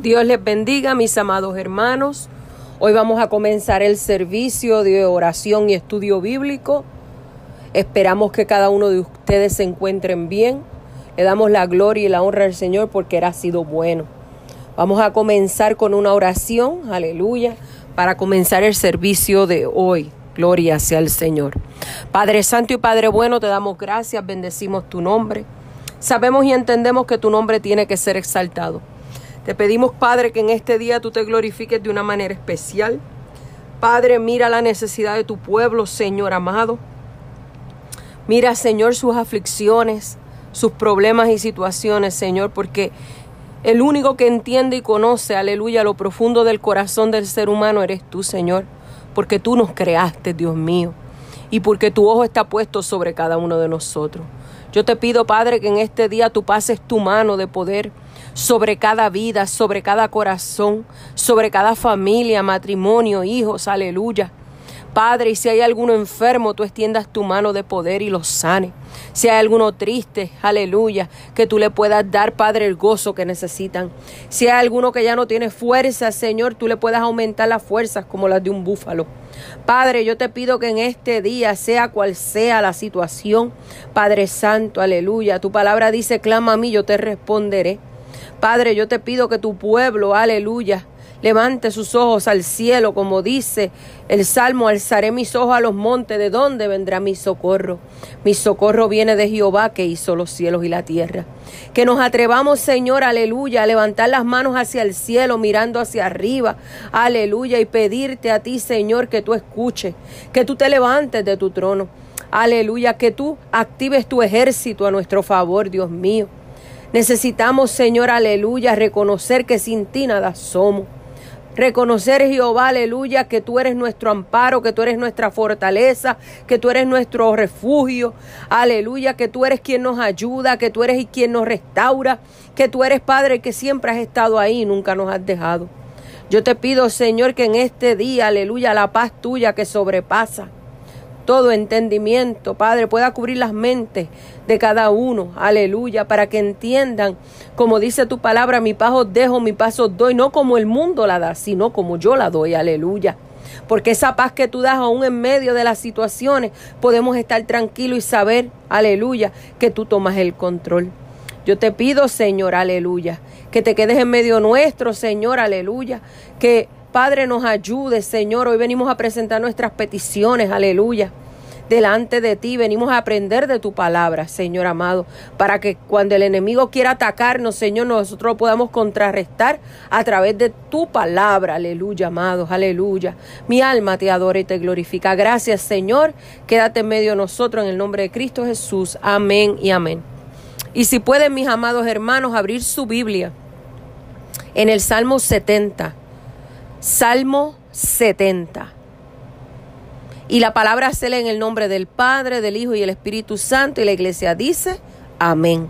Dios les bendiga, mis amados hermanos. Hoy vamos a comenzar el servicio de oración y estudio bíblico. Esperamos que cada uno de ustedes se encuentren bien. Le damos la gloria y la honra al Señor porque Él ha sido bueno. Vamos a comenzar con una oración, aleluya, para comenzar el servicio de hoy. Gloria sea al Señor. Padre Santo y Padre bueno, te damos gracias, bendecimos tu nombre. Sabemos y entendemos que tu nombre tiene que ser exaltado. Te pedimos, Padre, que en este día tú te glorifiques de una manera especial. Padre, mira la necesidad de tu pueblo, Señor amado. Mira, Señor, sus aflicciones, sus problemas y situaciones, Señor, porque el único que entiende y conoce, aleluya, lo profundo del corazón del ser humano eres tú, Señor, porque tú nos creaste, Dios mío, y porque tu ojo está puesto sobre cada uno de nosotros. Yo te pido, Padre, que en este día tú pases tu mano de poder sobre cada vida, sobre cada corazón, sobre cada familia, matrimonio, hijos, aleluya. Padre, y si hay alguno enfermo, tú extiendas tu mano de poder y lo sane. Si hay alguno triste, aleluya, que tú le puedas dar, Padre, el gozo que necesitan. Si hay alguno que ya no tiene fuerza, Señor, tú le puedas aumentar las fuerzas como las de un búfalo. Padre, yo te pido que en este día, sea cual sea la situación, Padre Santo, aleluya, tu palabra dice, clama a mí, yo te responderé. Padre, yo te pido que tu pueblo, aleluya, levante sus ojos al cielo, como dice el Salmo, alzaré mis ojos a los montes, ¿de dónde vendrá mi socorro? Mi socorro viene de Jehová que hizo los cielos y la tierra. Que nos atrevamos, Señor, aleluya, a levantar las manos hacia el cielo, mirando hacia arriba, aleluya, y pedirte a ti, Señor, que tú escuches, que tú te levantes de tu trono. Aleluya, que tú actives tu ejército a nuestro favor, Dios mío. Necesitamos, Señor, aleluya, reconocer que sin ti nada somos. Reconocer, Jehová, aleluya, que tú eres nuestro amparo, que tú eres nuestra fortaleza, que tú eres nuestro refugio. Aleluya, que tú eres quien nos ayuda, que tú eres quien nos restaura, que tú eres Padre que siempre has estado ahí y nunca nos has dejado. Yo te pido, Señor, que en este día, aleluya, la paz tuya que sobrepasa todo entendimiento, Padre, pueda cubrir las mentes de cada uno, aleluya, para que entiendan, como dice tu palabra, mi paz os dejo, mi paz os doy, no como el mundo la da, sino como yo la doy, aleluya. Porque esa paz que tú das aún en medio de las situaciones, podemos estar tranquilos y saber, aleluya, que tú tomas el control. Yo te pido, Señor, aleluya, que te quedes en medio nuestro, Señor, aleluya, que Padre nos ayude, Señor. Hoy venimos a presentar nuestras peticiones, aleluya. Delante de ti venimos a aprender de tu palabra, Señor amado, para que cuando el enemigo quiera atacarnos, Señor, nosotros lo podamos contrarrestar a través de tu palabra, aleluya, amados, aleluya. Mi alma te adora y te glorifica. Gracias, Señor. Quédate en medio de nosotros en el nombre de Cristo Jesús. Amén y amén. Y si pueden, mis amados hermanos, abrir su Biblia en el Salmo 70. Salmo 70. Y la palabra se lee en el nombre del Padre, del Hijo y el Espíritu Santo. Y la iglesia dice, amén.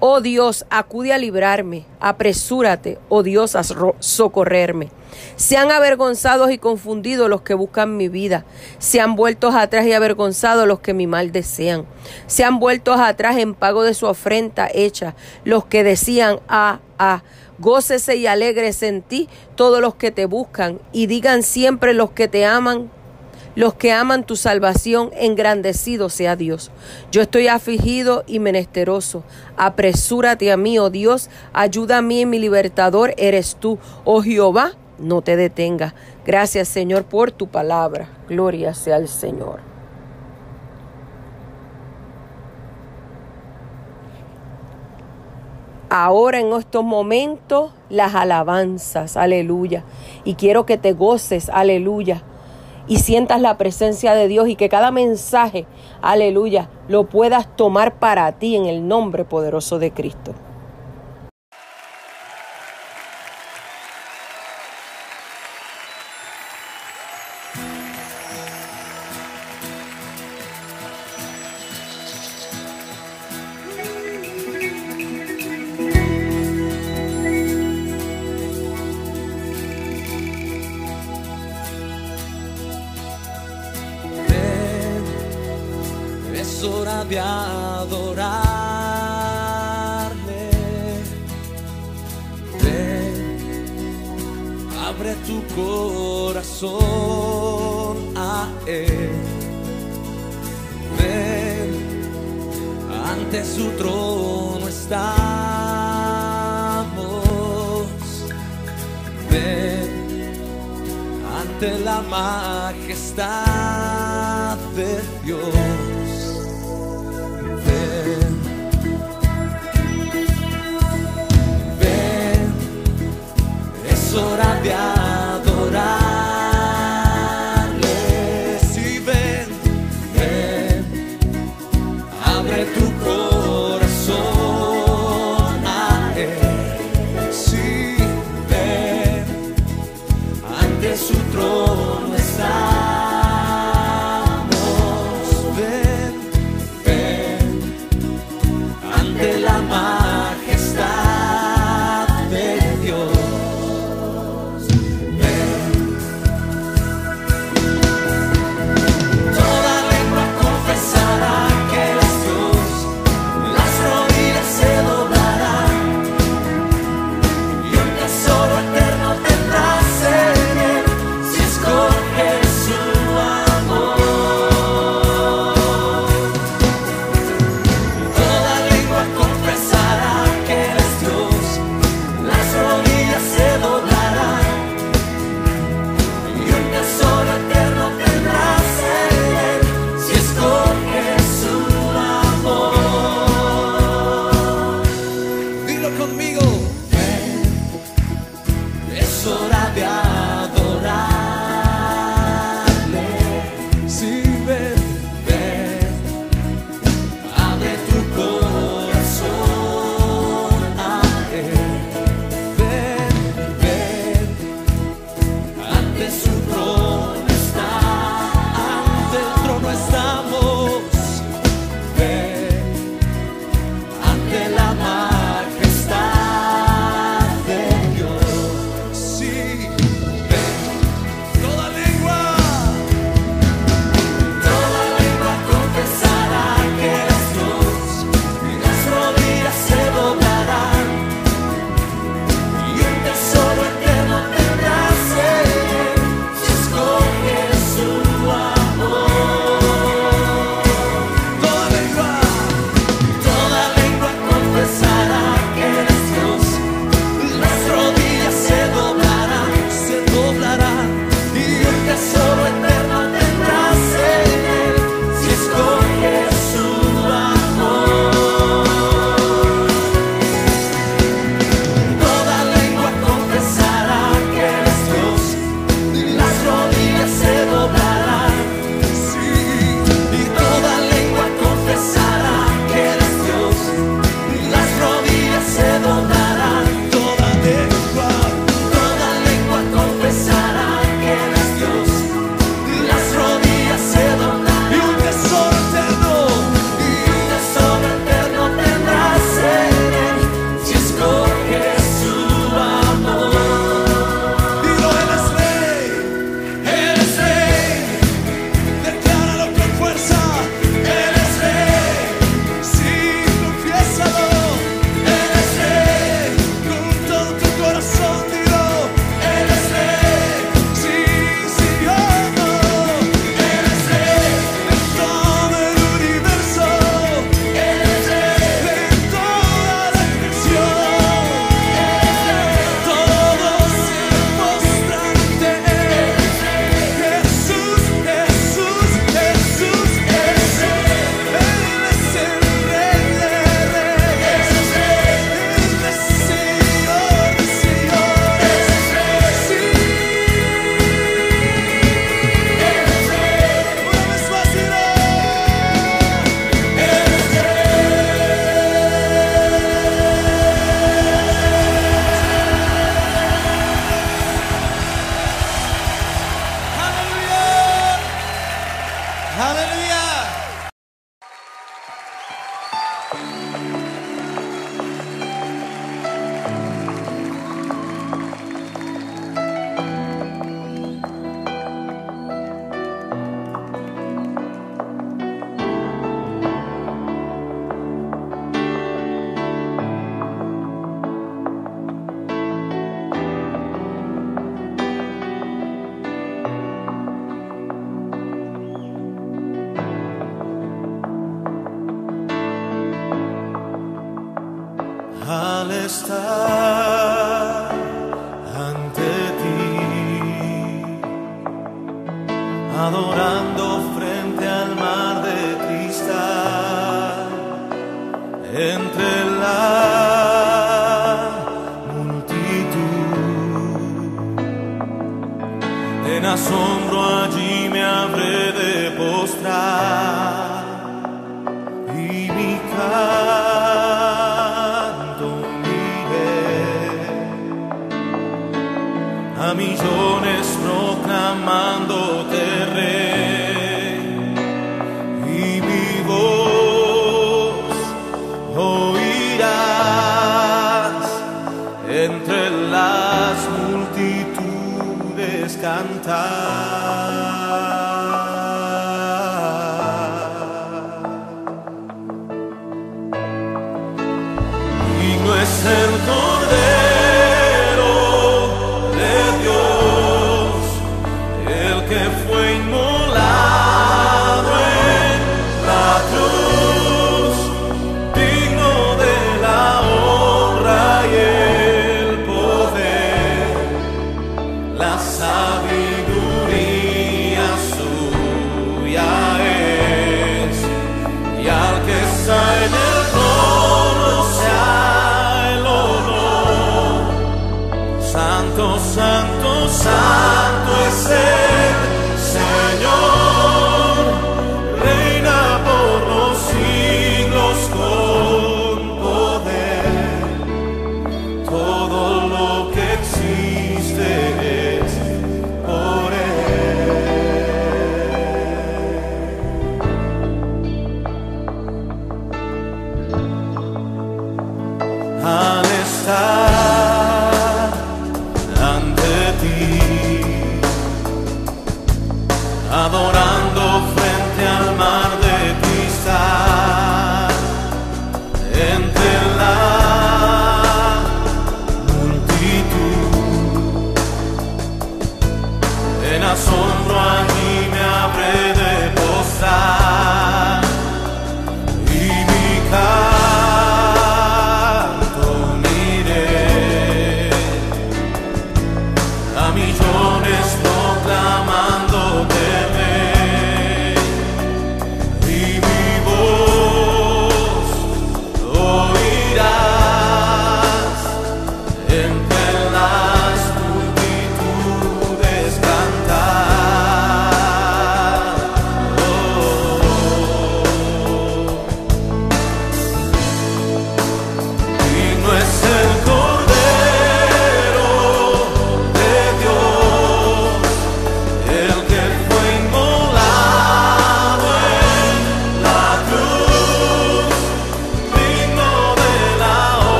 Oh Dios, acude a librarme, apresúrate, oh Dios, a socorrerme. Sean avergonzados y confundidos los que buscan mi vida, sean vueltos atrás y avergonzados los que mi mal desean, sean vueltos atrás en pago de su afrenta hecha, los que decían, ah, ah, Gócese y alegres en ti todos los que te buscan y digan siempre los que te aman, los que aman tu salvación, engrandecido sea Dios. Yo estoy afligido y menesteroso. Apresúrate a mí, oh Dios, ayuda a mí, mi libertador eres tú. Oh Jehová, no te detenga. Gracias Señor por tu palabra. Gloria sea al Señor. Ahora en estos momentos las alabanzas, aleluya. Y quiero que te goces, aleluya. Y sientas la presencia de Dios y que cada mensaje, aleluya, lo puedas tomar para ti en el nombre poderoso de Cristo. corazón a Él. Ven, ante su trono estamos. Ven, ante la majestad de Dios. hora de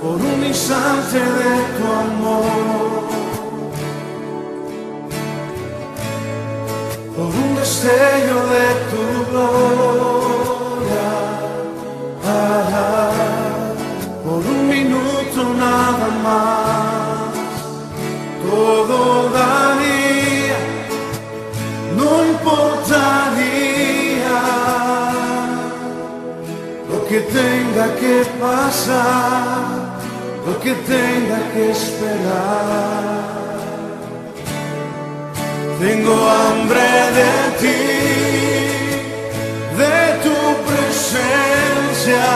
por un instante de tu amor. pasar lo que tenga que esperar. Tengo hambre de ti, de tu presencia,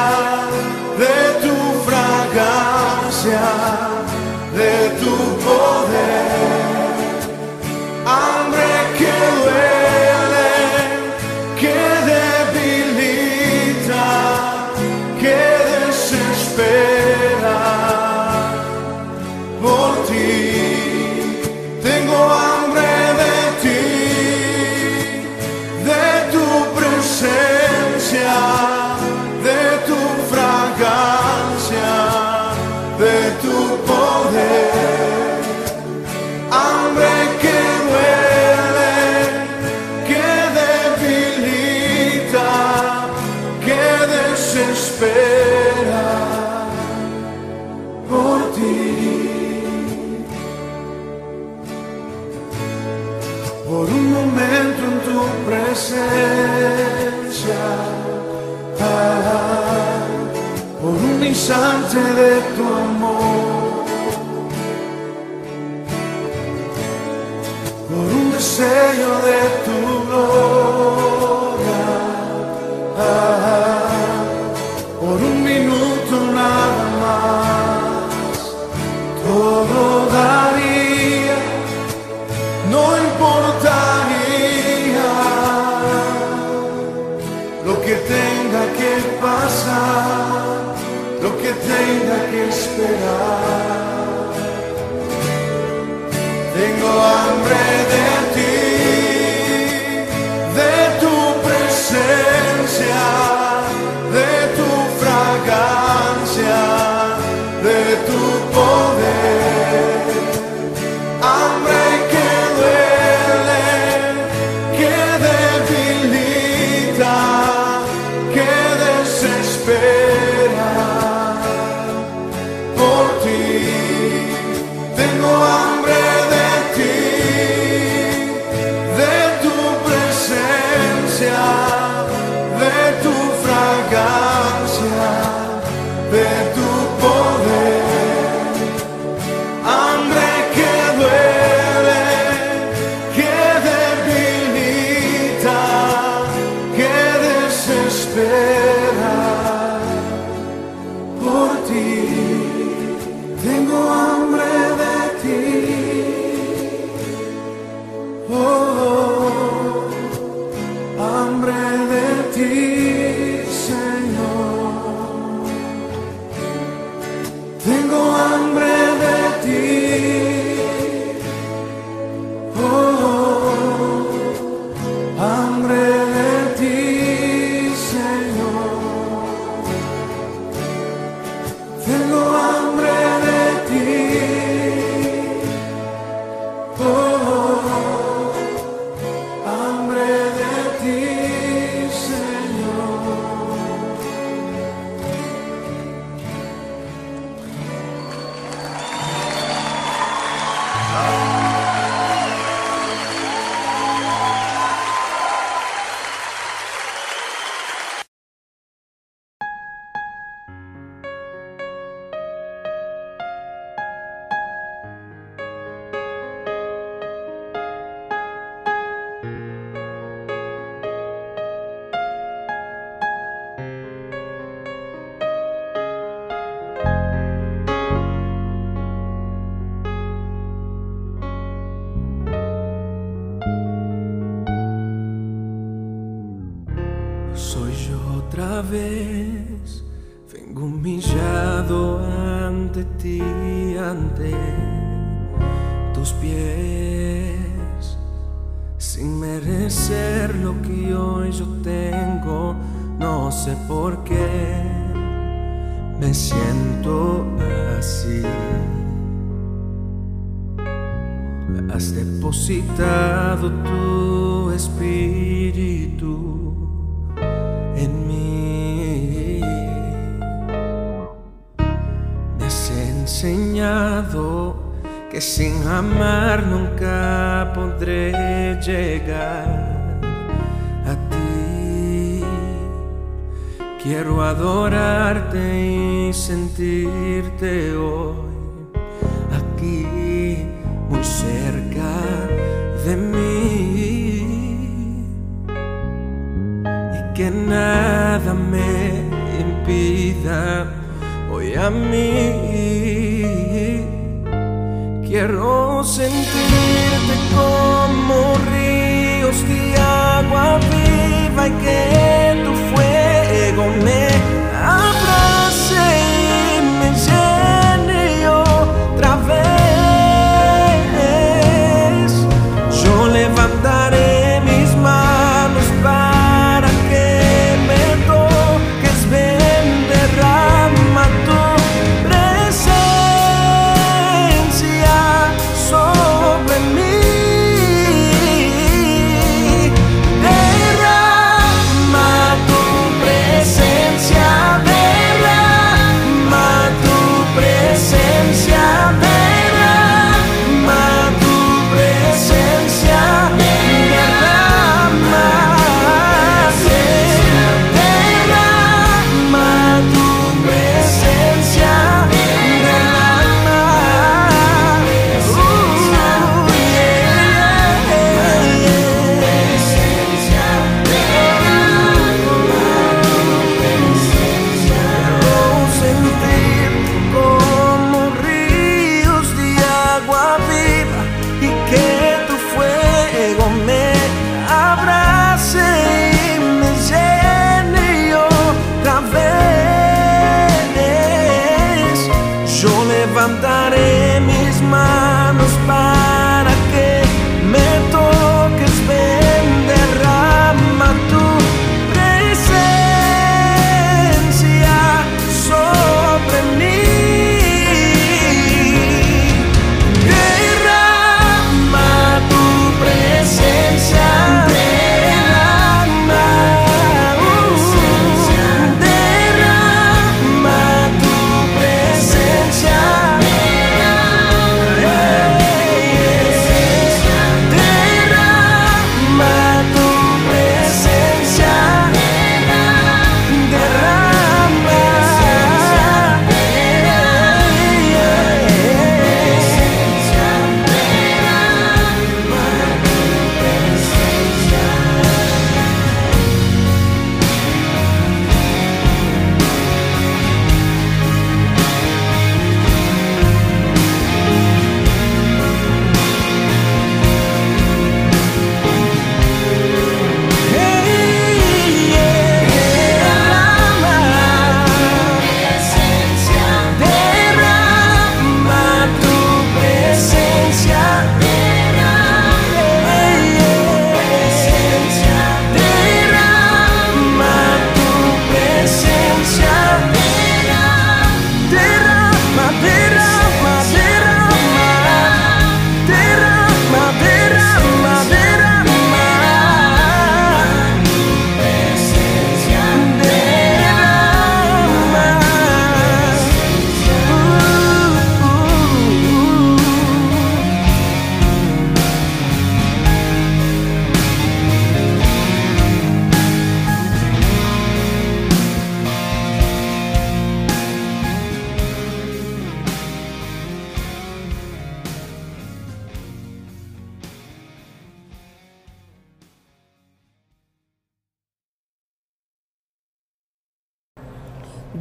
de tu fragancia, de tu poder. fail. Ante tus pies sin merecer lo que hoy yo tengo. No sé por qué me siento así. Has depositado tu espíritu que sin amar nunca podré llegar a ti. Quiero adorarte y sentirte hoy aquí muy cerca de mí y que nada me impida hoy a mí. Quiero sentirte como ríos de agua viva y que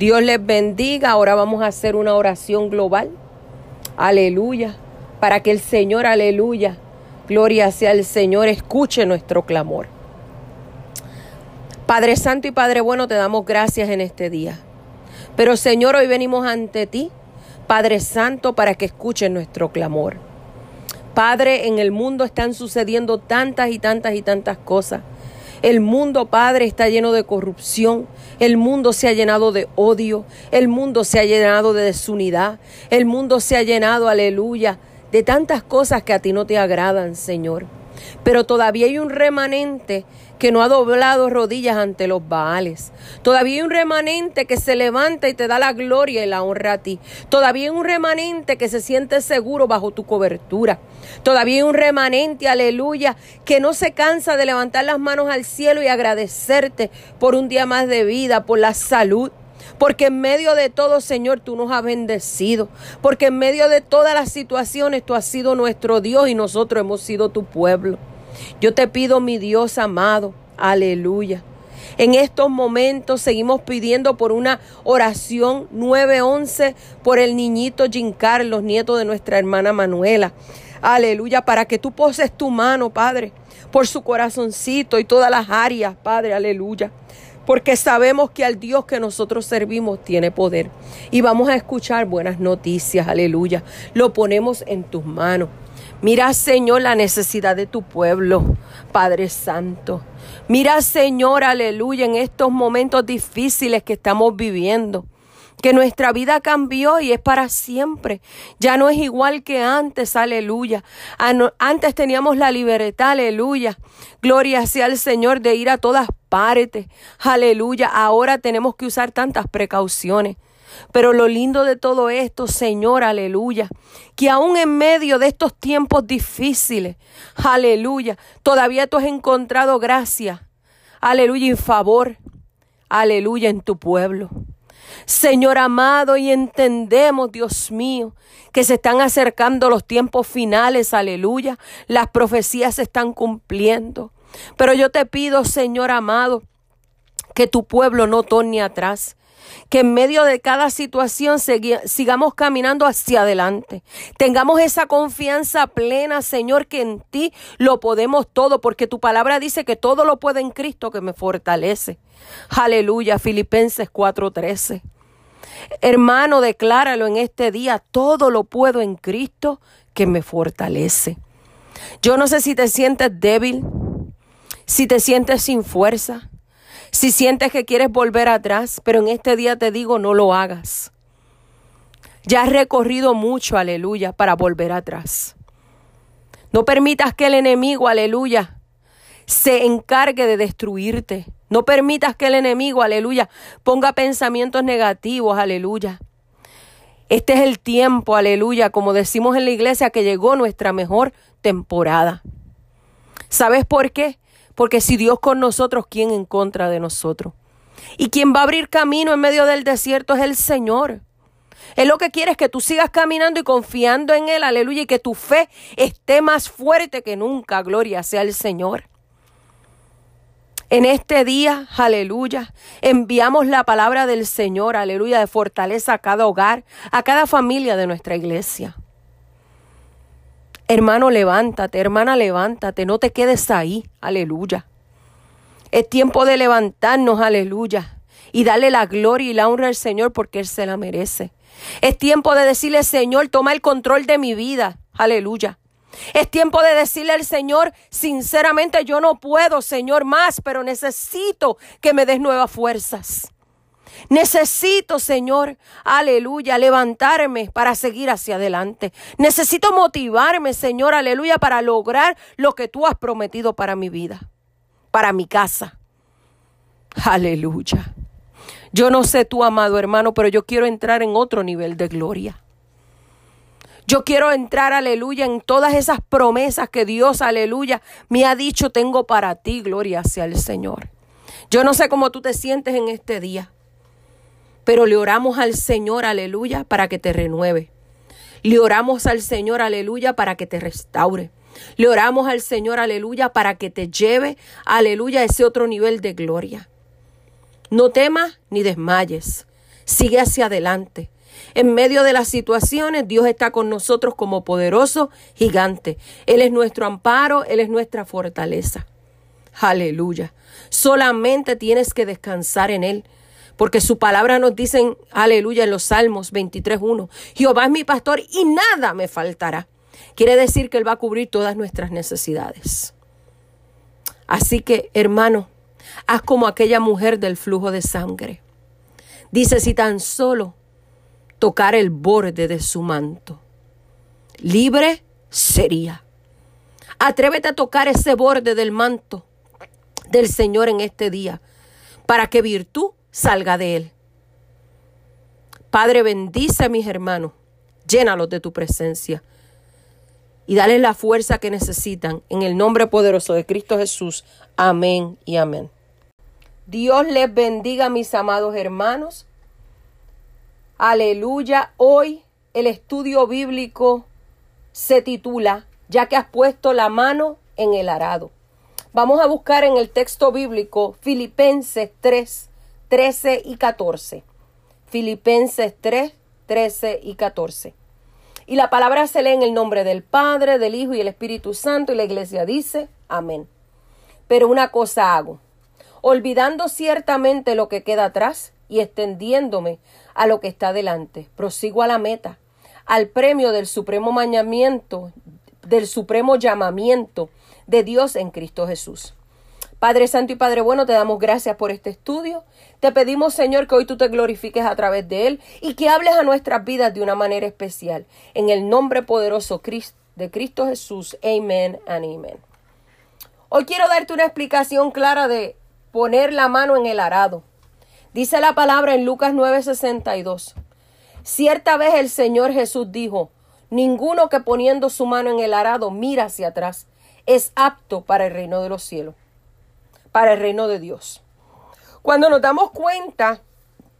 Dios les bendiga. Ahora vamos a hacer una oración global. Aleluya. Para que el Señor, aleluya, gloria sea el Señor, escuche nuestro clamor. Padre Santo y Padre Bueno, te damos gracias en este día. Pero Señor, hoy venimos ante ti Padre Santo, para que escuchen nuestro clamor. Padre, en el mundo están sucediendo tantas y tantas y tantas cosas. El mundo, Padre, está lleno de corrupción. El mundo se ha llenado de odio. El mundo se ha llenado de desunidad. El mundo se ha llenado, aleluya, de tantas cosas que a ti no te agradan, Señor. Pero todavía hay un remanente que no ha doblado rodillas ante los Baales. Todavía hay un remanente que se levanta y te da la gloria y la honra a ti. Todavía hay un remanente que se siente seguro bajo tu cobertura. Todavía hay un remanente, aleluya, que no se cansa de levantar las manos al cielo y agradecerte por un día más de vida, por la salud. Porque en medio de todo, Señor, tú nos has bendecido. Porque en medio de todas las situaciones, tú has sido nuestro Dios y nosotros hemos sido tu pueblo. Yo te pido, mi Dios amado, aleluya. En estos momentos seguimos pidiendo por una oración 911 por el niñito Jim Carlos, nieto de nuestra hermana Manuela. Aleluya, para que tú poses tu mano, Padre, por su corazoncito y todas las áreas, Padre, aleluya. Porque sabemos que al Dios que nosotros servimos tiene poder. Y vamos a escuchar buenas noticias, aleluya. Lo ponemos en tus manos. Mira, Señor, la necesidad de tu pueblo, Padre Santo. Mira, Señor, aleluya, en estos momentos difíciles que estamos viviendo que nuestra vida cambió y es para siempre. Ya no es igual que antes, aleluya. Antes teníamos la libertad, aleluya. Gloria sea al Señor de ir a todas partes, aleluya. Ahora tenemos que usar tantas precauciones. Pero lo lindo de todo esto, Señor, aleluya, que aún en medio de estos tiempos difíciles, aleluya, todavía tú has encontrado gracia, aleluya, y favor, aleluya, en tu pueblo. Señor amado, y entendemos, Dios mío, que se están acercando los tiempos finales, aleluya, las profecías se están cumpliendo. Pero yo te pido, Señor amado, que tu pueblo no torne atrás, que en medio de cada situación sigamos caminando hacia adelante. Tengamos esa confianza plena, Señor, que en ti lo podemos todo, porque tu palabra dice que todo lo puede en Cristo que me fortalece. Aleluya, Filipenses 4:13. Hermano, decláralo en este día, todo lo puedo en Cristo que me fortalece. Yo no sé si te sientes débil, si te sientes sin fuerza, si sientes que quieres volver atrás, pero en este día te digo, no lo hagas. Ya has recorrido mucho, aleluya, para volver atrás. No permitas que el enemigo, aleluya, se encargue de destruirte. No permitas que el enemigo, aleluya, ponga pensamientos negativos, aleluya. Este es el tiempo, aleluya, como decimos en la iglesia, que llegó nuestra mejor temporada. ¿Sabes por qué? Porque si Dios con nosotros, ¿quién en contra de nosotros? Y quien va a abrir camino en medio del desierto es el Señor. Él lo que quiere es que tú sigas caminando y confiando en Él, aleluya, y que tu fe esté más fuerte que nunca, gloria sea el Señor. En este día, aleluya, enviamos la palabra del Señor, aleluya, de fortaleza a cada hogar, a cada familia de nuestra iglesia. Hermano, levántate, hermana, levántate, no te quedes ahí, aleluya. Es tiempo de levantarnos, aleluya, y darle la gloria y la honra al Señor porque Él se la merece. Es tiempo de decirle, Señor, toma el control de mi vida, aleluya. Es tiempo de decirle al Señor, sinceramente yo no puedo, Señor, más, pero necesito que me des nuevas fuerzas. Necesito, Señor, aleluya, levantarme para seguir hacia adelante. Necesito motivarme, Señor, aleluya, para lograr lo que tú has prometido para mi vida, para mi casa. Aleluya. Yo no sé tú, amado hermano, pero yo quiero entrar en otro nivel de gloria. Yo quiero entrar, aleluya, en todas esas promesas que Dios, aleluya, me ha dicho tengo para ti, gloria hacia el Señor. Yo no sé cómo tú te sientes en este día. Pero le oramos al Señor, aleluya, para que te renueve. Le oramos al Señor, aleluya, para que te restaure. Le oramos al Señor, aleluya, para que te lleve, aleluya, a ese otro nivel de gloria. No temas ni desmayes. Sigue hacia adelante. En medio de las situaciones, Dios está con nosotros como poderoso gigante. Él es nuestro amparo, Él es nuestra fortaleza. Aleluya. Solamente tienes que descansar en Él Porque su palabra nos dice, aleluya, en los Salmos 23.1, Jehová es mi pastor y nada me faltará. Quiere decir que Él va a cubrir todas nuestras necesidades. Así que, hermano, haz como aquella mujer del flujo de sangre. Dice, si tan solo tocar el borde de su manto, libre sería. Atrévete a tocar ese borde del manto del Señor en este día, para que virtud salga de él. Padre, bendice a mis hermanos, llénalos de tu presencia y dale la fuerza que necesitan en el nombre poderoso de Cristo Jesús. Amén y amén. Dios les bendiga, mis amados hermanos. Aleluya. Hoy el estudio bíblico se titula Ya que has puesto la mano en el arado. Vamos a buscar en el texto bíblico Filipenses 3, 13 y 14. Filipenses 3, 13 y 14. Y la palabra se lee en el nombre del Padre, del Hijo y el Espíritu Santo y la iglesia dice, amén. Pero una cosa hago, olvidando ciertamente lo que queda atrás y extendiéndome a lo que está delante, prosigo a la meta, al premio del supremo mañamiento, del supremo llamamiento de Dios en Cristo Jesús. Padre Santo y Padre Bueno, te damos gracias por este estudio. Te pedimos, Señor, que hoy tú te glorifiques a través de él y que hables a nuestras vidas de una manera especial. En el nombre poderoso de Cristo Jesús. Amén and amén. Hoy quiero darte una explicación clara de poner la mano en el arado. Dice la palabra en Lucas 9:62. Cierta vez el Señor Jesús dijo, ninguno que poniendo su mano en el arado mira hacia atrás es apto para el reino de los cielos para el reino de Dios. Cuando nos damos cuenta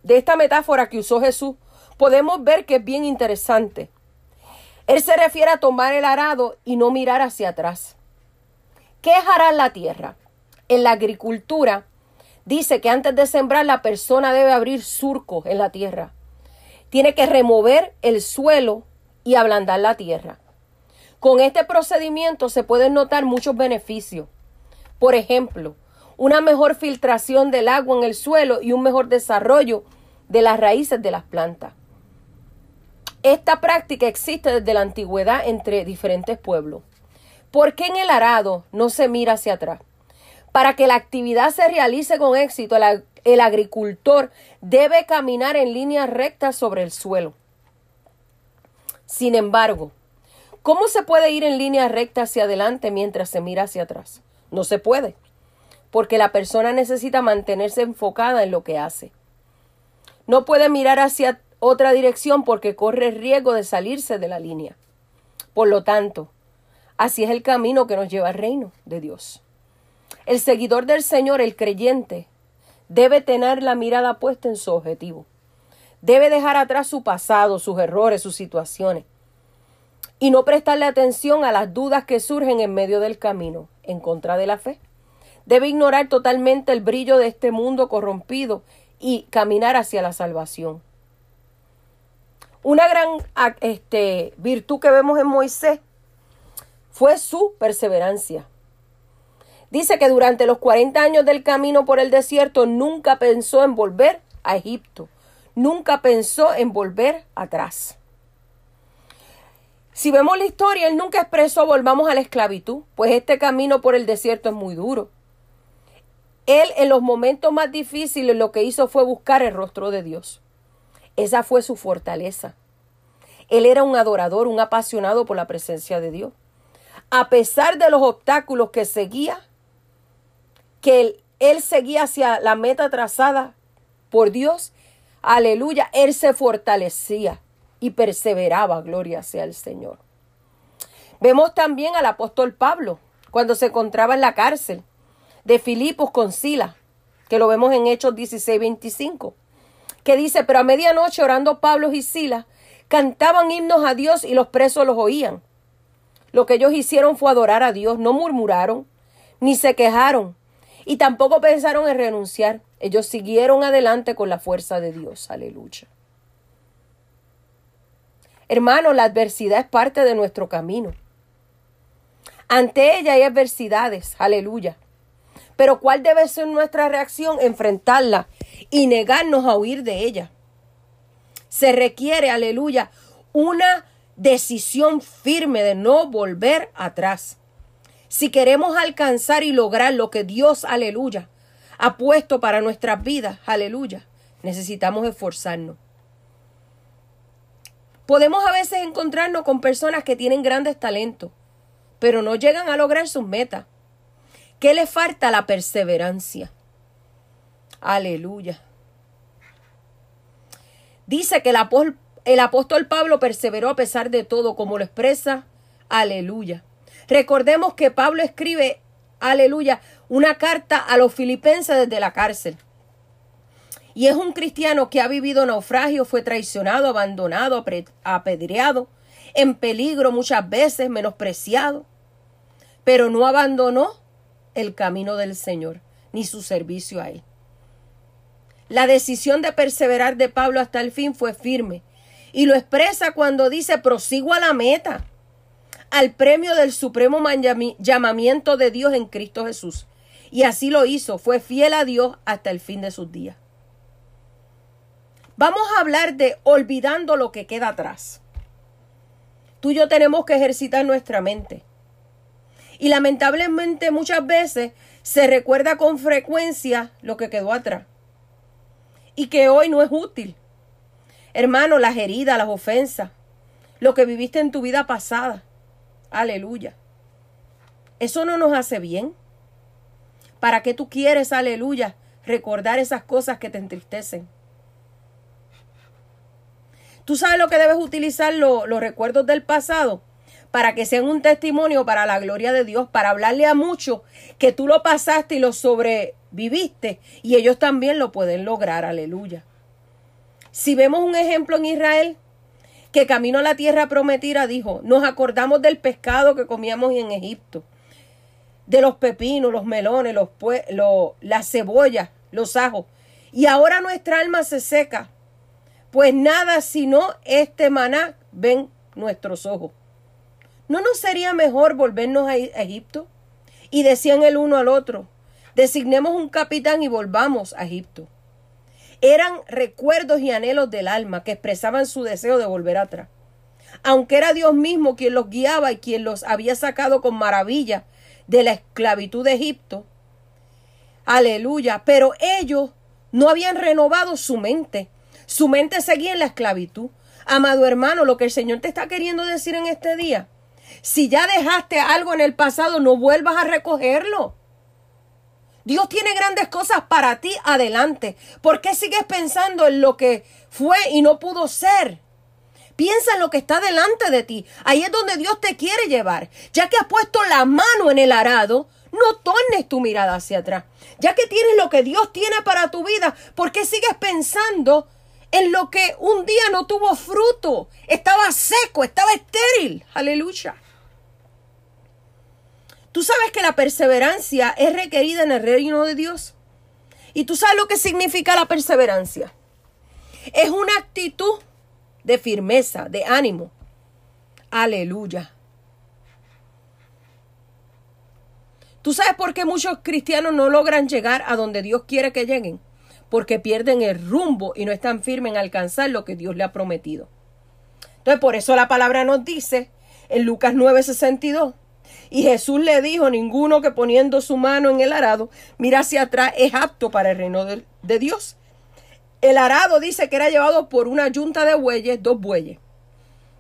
de esta metáfora que usó Jesús, podemos ver que es bien interesante. Él se refiere a tomar el arado y no mirar hacia atrás. ¿Qué es la tierra? En la agricultura dice que antes de sembrar la persona debe abrir surcos en la tierra. Tiene que remover el suelo y ablandar la tierra. Con este procedimiento se pueden notar muchos beneficios. Por ejemplo, una mejor filtración del agua en el suelo y un mejor desarrollo de las raíces de las plantas. Esta práctica existe desde la antigüedad entre diferentes pueblos. ¿Por qué en el arado no se mira hacia atrás? Para que la actividad se realice con éxito, el agricultor debe caminar en línea recta sobre el suelo. Sin embargo, ¿cómo se puede ir en línea recta hacia adelante mientras se mira hacia atrás? No se puede porque la persona necesita mantenerse enfocada en lo que hace. No puede mirar hacia otra dirección porque corre el riesgo de salirse de la línea. Por lo tanto, así es el camino que nos lleva al reino de Dios. El seguidor del Señor, el creyente, debe tener la mirada puesta en su objetivo. Debe dejar atrás su pasado, sus errores, sus situaciones. Y no prestarle atención a las dudas que surgen en medio del camino en contra de la fe. Debe ignorar totalmente el brillo de este mundo corrompido y caminar hacia la salvación. Una gran este, virtud que vemos en Moisés fue su perseverancia. Dice que durante los 40 años del camino por el desierto nunca pensó en volver a Egipto, nunca pensó en volver atrás. Si vemos la historia, él nunca expresó volvamos a la esclavitud, pues este camino por el desierto es muy duro. Él en los momentos más difíciles lo que hizo fue buscar el rostro de Dios. Esa fue su fortaleza. Él era un adorador, un apasionado por la presencia de Dios. A pesar de los obstáculos que seguía, que él, seguía hacia la meta trazada por Dios, aleluya, él se fortalecía y perseveraba, gloria sea el Señor. Vemos también al apóstol Pablo cuando se encontraba en la cárcel de Filipos con Sila, que lo vemos en Hechos 16, 25, que dice, pero a medianoche orando Pablo y Sila, cantaban himnos a Dios y los presos los oían. Lo que ellos hicieron fue adorar a Dios, no murmuraron, ni se quejaron, y tampoco pensaron en renunciar. Ellos siguieron adelante con la fuerza de Dios. Aleluya. Hermano, la adversidad es parte de nuestro camino. Ante ella hay adversidades. Aleluya. Pero ¿cuál debe ser nuestra reacción? Enfrentarla y negarnos a huir de ella. Se requiere, aleluya, una decisión firme de no volver atrás. Si queremos alcanzar y lograr lo que Dios, aleluya, ha puesto para nuestras vidas, aleluya, necesitamos esforzarnos. Podemos a veces encontrarnos con personas que tienen grandes talentos, pero no llegan a lograr sus metas. ¿Qué le falta? La perseverancia. Aleluya. Dice que el apóstol, Pablo perseveró a pesar de todo, como lo expresa. Aleluya. Recordemos que Pablo escribe, aleluya, una carta a los filipenses desde la cárcel. Y es un cristiano que ha vivido naufragio, fue traicionado, abandonado, apedreado, en peligro muchas veces, menospreciado. Pero no abandonó el camino del Señor, ni su servicio a Él. La decisión de perseverar de Pablo hasta el fin fue firme y lo expresa cuando dice prosigo a la meta, al premio del supremo llamamiento de Dios en Cristo Jesús. Y así lo hizo, fue fiel a Dios hasta el fin de sus días. Vamos a hablar de olvidando lo que queda atrás. Tú y yo tenemos que ejercitar nuestra mente. Y lamentablemente muchas veces se recuerda con frecuencia lo que quedó atrás. Y que hoy no es útil. Hermano, las heridas, las ofensas, lo que viviste en tu vida pasada. Aleluya. Eso no nos hace bien. ¿Para qué tú quieres, aleluya, recordar esas cosas que te entristecen? Tú sabes lo que debes utilizar los recuerdos del pasado para que sean un testimonio para la gloria de Dios, para hablarle a muchos que tú lo pasaste y lo sobreviviste y ellos también lo pueden lograr, aleluya. Si vemos un ejemplo en Israel, que camino a la tierra prometida dijo, nos acordamos del pescado que comíamos en Egipto, de los pepinos, los melones, los, los las cebollas, los ajos, y ahora nuestra alma se seca pues nada sino este maná ven nuestros ojos. ¿No nos sería mejor volvernos a Egipto? Y decían el uno al otro, designemos un capitán y volvamos a Egipto. Eran recuerdos y anhelos del alma que expresaban su deseo de volver atrás. Aunque era Dios mismo quien los guiaba y quien los había sacado con maravilla de la esclavitud de Egipto. Aleluya. Pero ellos no habían renovado su mente su mente seguía en la esclavitud. Amado hermano, lo que el Señor te está queriendo decir en este día, si ya dejaste algo en el pasado, no vuelvas a recogerlo. Dios tiene grandes cosas para ti adelante. ¿Por qué sigues pensando en lo que fue y no pudo ser? Piensa en lo que está delante de ti. Ahí es donde Dios te quiere llevar. Ya que has puesto la mano en el arado, no tornes tu mirada hacia atrás. Ya que tienes lo que Dios tiene para tu vida, ¿por qué sigues pensando en lo que un día no tuvo fruto, estaba seco, estaba estéril. Aleluya. Tú sabes que la perseverancia es requerida en el reino de Dios. Y tú sabes lo que significa la perseverancia. Es una actitud de firmeza, de ánimo. Aleluya. ¿Tú sabes por qué muchos cristianos no logran llegar a donde Dios quiere que lleguen? porque pierden el rumbo y no están firmes en alcanzar lo que Dios le ha prometido. Entonces, por eso la palabra nos dice en Lucas 9:62, y Jesús le dijo, ninguno que poniendo su mano en el arado mira hacia atrás es apto para el reino de, Dios. El arado dice que era llevado por una yunta de bueyes, dos bueyes.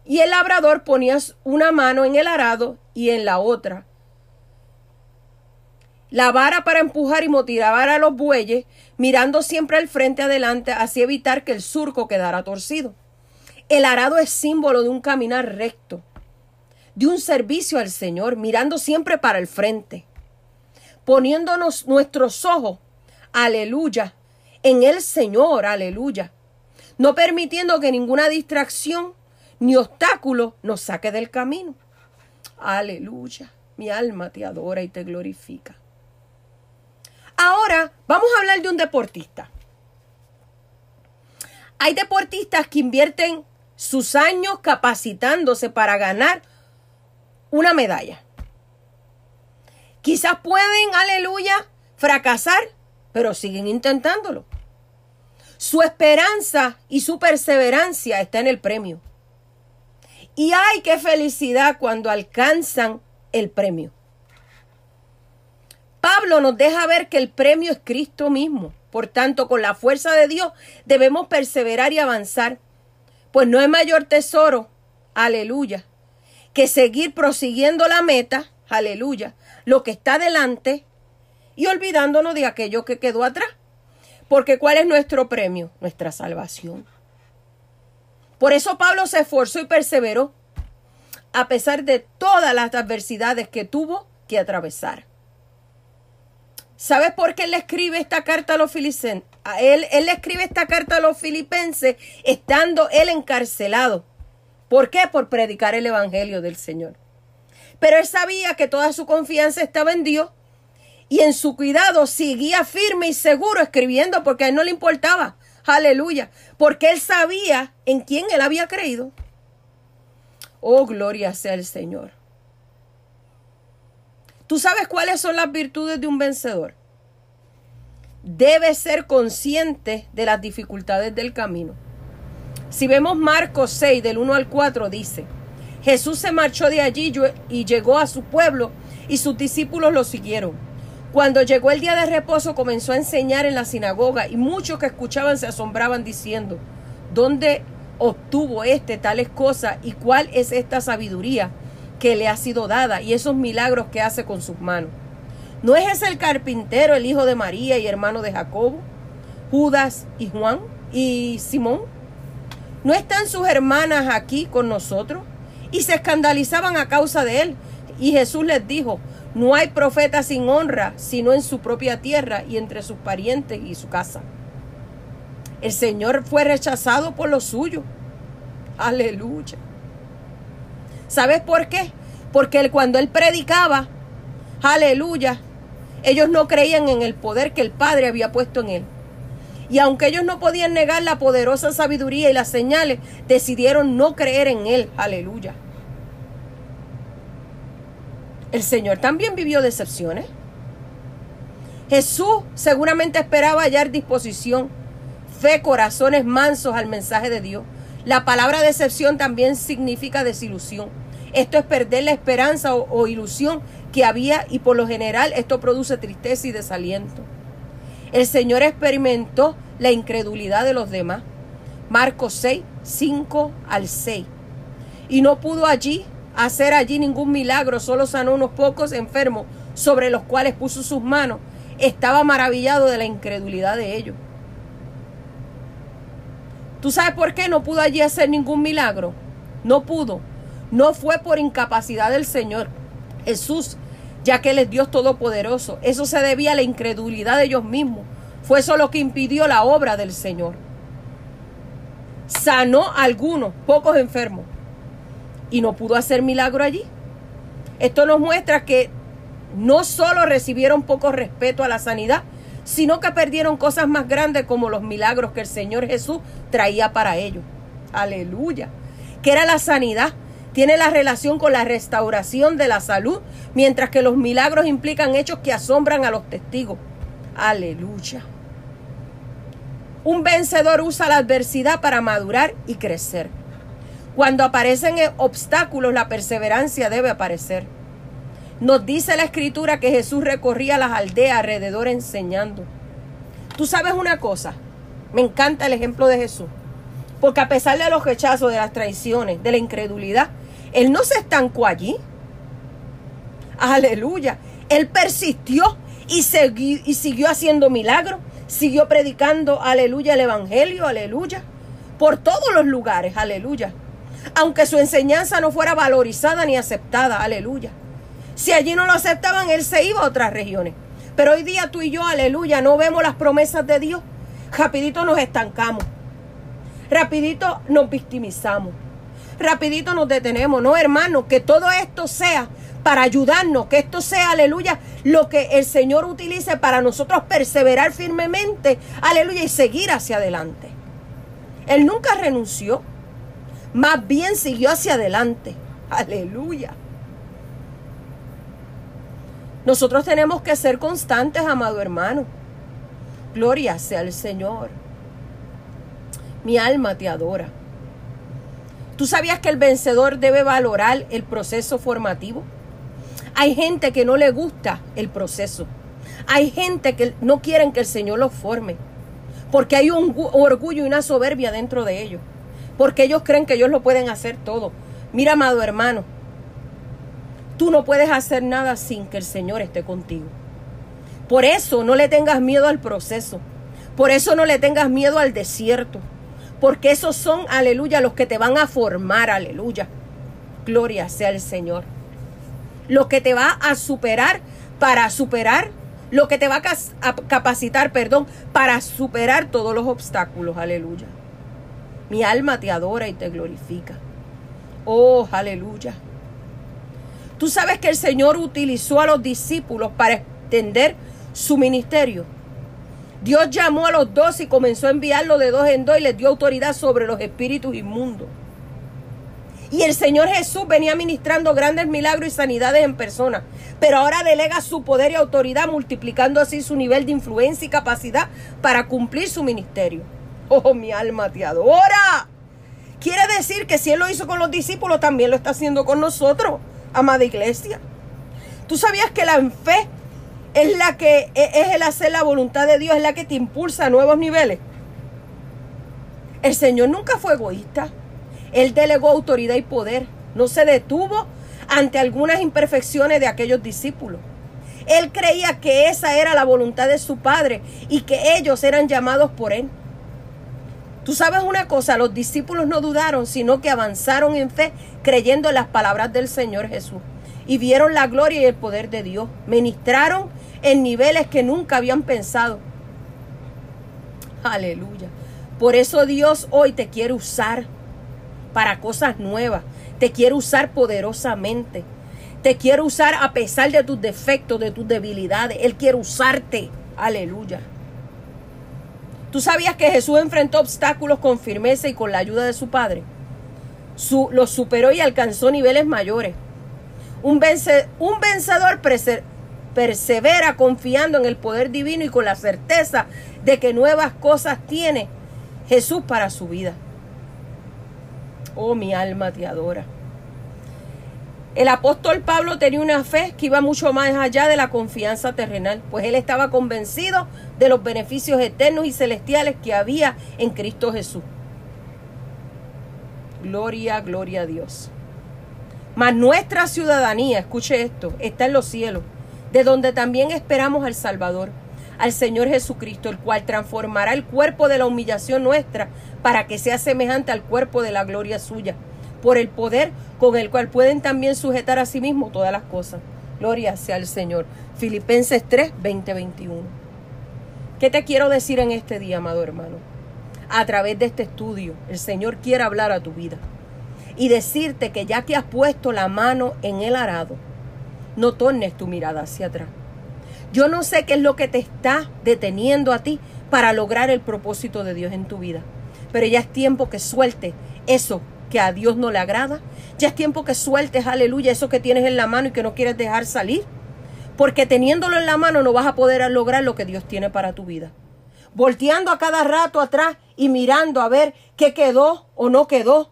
Y el labrador ponía una mano en el arado y en la otra la vara para empujar y motivar a los bueyes, mirando siempre al frente adelante, así evitar que el surco quedara torcido. El arado es símbolo de un caminar recto, de un servicio al Señor, mirando siempre para el frente, poniéndonos nuestros ojos, aleluya, en el Señor, aleluya, no permitiendo que ninguna distracción ni obstáculo nos saque del camino. Aleluya, mi alma te adora y te glorifica. Ahora vamos a hablar de un deportista. Hay deportistas que invierten sus años capacitándose para ganar una medalla. Quizás pueden, aleluya, fracasar, pero siguen intentándolo. Su esperanza y su perseverancia está en el premio. Y ay, qué felicidad cuando alcanzan el premio. Pablo nos deja ver que el premio es Cristo mismo. Por tanto, con la fuerza de Dios debemos perseverar y avanzar. Pues no hay mayor tesoro, aleluya, que seguir prosiguiendo la meta, aleluya, lo que está delante y olvidándonos de aquello que quedó atrás. Porque ¿cuál es nuestro premio? Nuestra salvación. Por eso Pablo se esforzó y perseveró, a pesar de todas las adversidades que tuvo que atravesar. ¿Sabes por qué él le escribe esta carta a los filipenses? Él, escribe esta carta a los filipenses estando él encarcelado. ¿Por qué? Por predicar el Evangelio del Señor. Pero él sabía que toda su confianza estaba en Dios y en su cuidado seguía firme y seguro escribiendo porque a él no le importaba. Aleluya. Porque él sabía en quién él había creído. Oh, gloria sea el Señor. ¿Tú sabes cuáles son las virtudes de un vencedor? Debe ser consciente de las dificultades del camino. Si vemos Marcos 6 del 1 al 4 dice, Jesús se marchó de allí y llegó a su pueblo y sus discípulos lo siguieron. Cuando llegó el día de reposo comenzó a enseñar en la sinagoga y muchos que escuchaban se asombraban diciendo, ¿dónde obtuvo este tales cosas y cuál es esta sabiduría? que le ha sido dada y esos milagros que hace con sus manos. ¿No es ese el carpintero, el hijo de María y hermano de Jacobo, Judas y Juan y Simón? ¿No están sus hermanas aquí con nosotros? Y se escandalizaban a causa de él. Y Jesús les dijo, no hay profeta sin honra, sino en su propia tierra y entre sus parientes y su casa. El Señor fue rechazado por los suyos. Aleluya. ¿Sabes por qué? Porque cuando él predicaba, aleluya, ellos no creían en el poder que el Padre había puesto en él. Y aunque ellos no podían negar la poderosa sabiduría y las señales, decidieron no creer en él. Aleluya. El Señor también vivió decepciones. Jesús seguramente esperaba hallar disposición, fe, corazones mansos al mensaje de Dios. La palabra decepción también significa desilusión. Esto es perder la esperanza o, ilusión que había y por lo general esto produce tristeza y desaliento. El Señor experimentó la incredulidad de los demás. Marcos 6, 5 al 6. Y no pudo allí hacer allí ningún milagro, solo sanó unos pocos enfermos sobre los cuales puso sus manos. Estaba maravillado de la incredulidad de ellos. ¿Tú sabes por qué no pudo allí hacer ningún milagro? No pudo no fue por incapacidad del Señor Jesús, ya que Él es Dios Todopoderoso. Eso se debía a la incredulidad de ellos mismos. Fue eso lo que impidió la obra del Señor. Sanó a algunos, pocos enfermos, y no pudo hacer milagro allí. Esto nos muestra que no solo recibieron poco respeto a la sanidad, sino que perdieron cosas más grandes como los milagros que el Señor Jesús traía para ellos. Aleluya. Que era la sanidad, tiene la relación con la restauración de la salud, mientras que los milagros implican hechos que asombran a los testigos. Aleluya. Un vencedor usa la adversidad para madurar y crecer. Cuando aparecen obstáculos, la perseverancia debe aparecer. Nos dice la escritura que Jesús recorría las aldeas alrededor enseñando. Tú sabes una cosa, me encanta el ejemplo de Jesús, porque a pesar de los rechazos, de las traiciones, de la incredulidad, él no se estancó allí. Aleluya. Él persistió y, y siguió haciendo milagros. Siguió predicando, aleluya, el Evangelio, aleluya. Por todos los lugares, aleluya. Aunque su enseñanza no fuera valorizada ni aceptada, aleluya. Si allí no lo aceptaban, él se iba a otras regiones. Pero hoy día tú y yo, aleluya, no vemos las promesas de Dios. Rapidito nos estancamos. Rapidito nos victimizamos rapidito nos detenemos. No, hermano, que todo esto sea para ayudarnos, que esto sea, aleluya, lo que el Señor utilice para nosotros perseverar firmemente, aleluya, y seguir hacia adelante. Él nunca renunció, más bien siguió hacia adelante, aleluya. Nosotros tenemos que ser constantes, amado hermano. Gloria sea al Señor. Mi alma te adora. ¿Tú sabías que el vencedor debe valorar el proceso formativo? Hay gente que no le gusta el proceso. Hay gente que no quieren que el Señor los forme. Porque hay un orgullo y una soberbia dentro de ellos. Porque ellos creen que ellos lo pueden hacer todo. Mira, amado hermano, tú no puedes hacer nada sin que el Señor esté contigo. Por eso no le tengas miedo al proceso. Por eso no le tengas miedo al desierto. Porque esos son, aleluya, los que te van a formar, aleluya. Gloria sea el Señor. Lo que te va a superar para superar, lo que te va a capacitar, perdón, para superar todos los obstáculos, aleluya. Mi alma te adora y te glorifica. Oh, aleluya. Tú sabes que el Señor utilizó a los discípulos para extender su ministerio. Dios llamó a los dos y comenzó a enviarlo de dos en dos y les dio autoridad sobre los espíritus inmundos. Y el Señor Jesús venía ministrando grandes milagros y sanidades en persona. Pero ahora delega su poder y autoridad, multiplicando así su nivel de influencia y capacidad para cumplir su ministerio. Oh, mi alma te adora. Quiere decir que si Él lo hizo con los discípulos, también lo está haciendo con nosotros, amada iglesia. ¿Tú sabías que la fe es la que e, es el hacer la voluntad de Dios, es la que te impulsa a nuevos niveles? El Señor nunca fue egoísta. Él delegó autoridad y poder. No se detuvo ante algunas imperfecciones de aquellos discípulos. Él creía que esa era la voluntad de su Padre y que ellos eran llamados por Él. Tú sabes una cosa, los discípulos no dudaron, sino que avanzaron en fe creyendo en las palabras del Señor Jesús y vieron la gloria y el poder de Dios. Ministraron en niveles que nunca habían pensado. Aleluya. Por eso Dios hoy te quiere usar para cosas nuevas. Te quiere usar poderosamente. Te quiere usar a pesar de tus defectos, de tus debilidades. Él quiere usarte. Aleluya. ¿Tú sabías que Jesús enfrentó obstáculos con firmeza y con la ayuda de su Padre? Su, los superó y alcanzó niveles mayores. Un vencedor persevera confiando en el poder divino y con la certeza de que nuevas cosas tiene Jesús para su vida. Oh, mi alma te adora. El apóstol Pablo tenía una fe que iba mucho más allá de la confianza terrenal, pues él estaba convencido de los beneficios eternos y celestiales que había en Cristo Jesús. Gloria, gloria a Dios. Mas nuestra ciudadanía, escuche esto, está en los cielos, de donde también esperamos al Salvador, al Señor Jesucristo, el cual transformará el cuerpo de la humillación nuestra para que sea semejante al cuerpo de la gloria suya por el poder con el cual pueden también sujetar a sí mismos todas las cosas. Gloria sea al Señor. Filipenses 3, 20, 21. ¿Qué te quiero decir en este día, amado hermano? A través de este estudio, el Señor quiere hablar a tu vida y decirte que ya que has puesto la mano en el arado, no tornes tu mirada hacia atrás. Yo no sé qué es lo que te está deteniendo a ti para lograr el propósito de Dios en tu vida, pero ya es tiempo que suelte eso que a Dios no le agrada. Ya es tiempo que sueltes, aleluya, eso que tienes en la mano y que no quieres dejar salir. Porque teniéndolo en la mano no vas a poder lograr lo que Dios tiene para tu vida. Volteando a cada rato atrás y mirando a ver qué quedó o no quedó.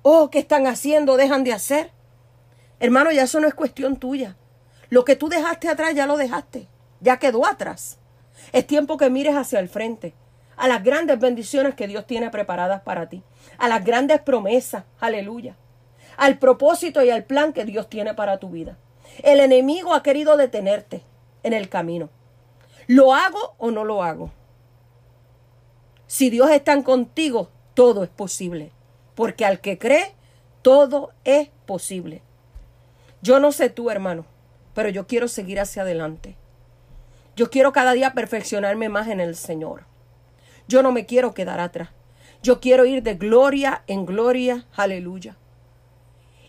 Oh, ¿qué están haciendo? ¿Dejan de hacer? Hermano, ya eso no es cuestión tuya. Lo que tú dejaste atrás ya lo dejaste. Ya quedó atrás. Es tiempo que mires hacia el frente a las grandes bendiciones que Dios tiene preparadas para ti, a las grandes promesas, aleluya, al propósito y al plan que Dios tiene para tu vida. El enemigo ha querido detenerte en el camino. ¿Lo hago o no lo hago? Si Dios está contigo, todo es posible, porque al que cree, todo es posible. Yo no sé tú, hermano, pero yo quiero seguir hacia adelante. Yo quiero cada día perfeccionarme más en el Señor. Yo no me quiero quedar atrás. Yo quiero ir de gloria en gloria. Aleluya.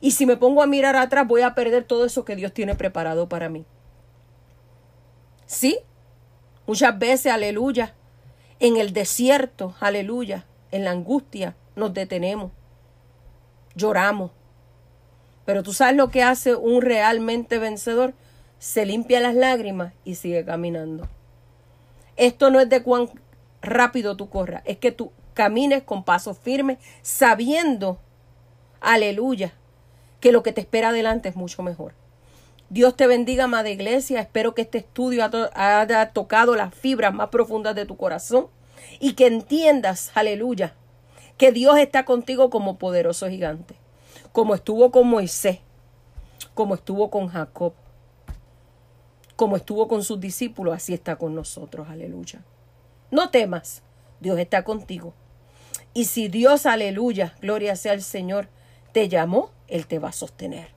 Y si me pongo a mirar atrás, voy a perder todo eso que Dios tiene preparado para mí. Sí, muchas veces, aleluya, en el desierto, aleluya, en la angustia, nos detenemos, lloramos. Pero tú sabes lo que hace un realmente vencedor, se limpia las lágrimas y sigue caminando. Esto no es de cuán rápido tú corras, es que tú camines con pasos firmes, sabiendo, aleluya, que lo que te espera adelante es mucho mejor. Dios te bendiga, amada iglesia. Espero que este estudio haya tocado las fibras más profundas de tu corazón y que entiendas, aleluya, que Dios está contigo como poderoso gigante, como estuvo con Moisés, como estuvo con Jacob, como estuvo con sus discípulos, así está con nosotros, aleluya. No temas, Dios está contigo. Y si Dios, aleluya, gloria sea al Señor, te llamó, Él te va a sostener.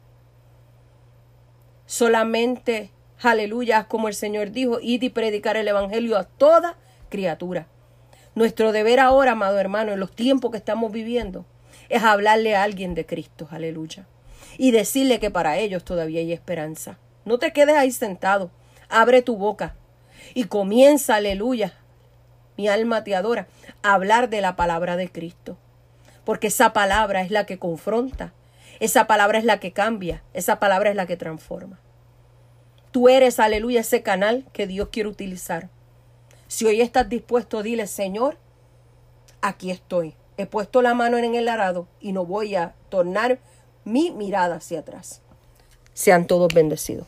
Solamente, aleluya, como el Señor dijo, id y predicar el Evangelio a toda criatura. Nuestro deber ahora, amado hermano, en los tiempos que estamos viviendo, es hablarle a alguien de Cristo, aleluya. Y decirle que para ellos todavía hay esperanza. No te quedes ahí sentado. Abre tu boca y comienza, aleluya. Mi alma te adora. Hablar de la palabra de Cristo. Porque esa palabra es la que confronta, esa palabra es la que cambia, esa palabra es la que transforma. Tú eres, aleluya, ese canal que Dios quiere utilizar. Si hoy estás dispuesto, dile, Señor, aquí estoy. He puesto la mano en el arado y no voy a tornar mi mirada hacia atrás. Sean todos bendecidos.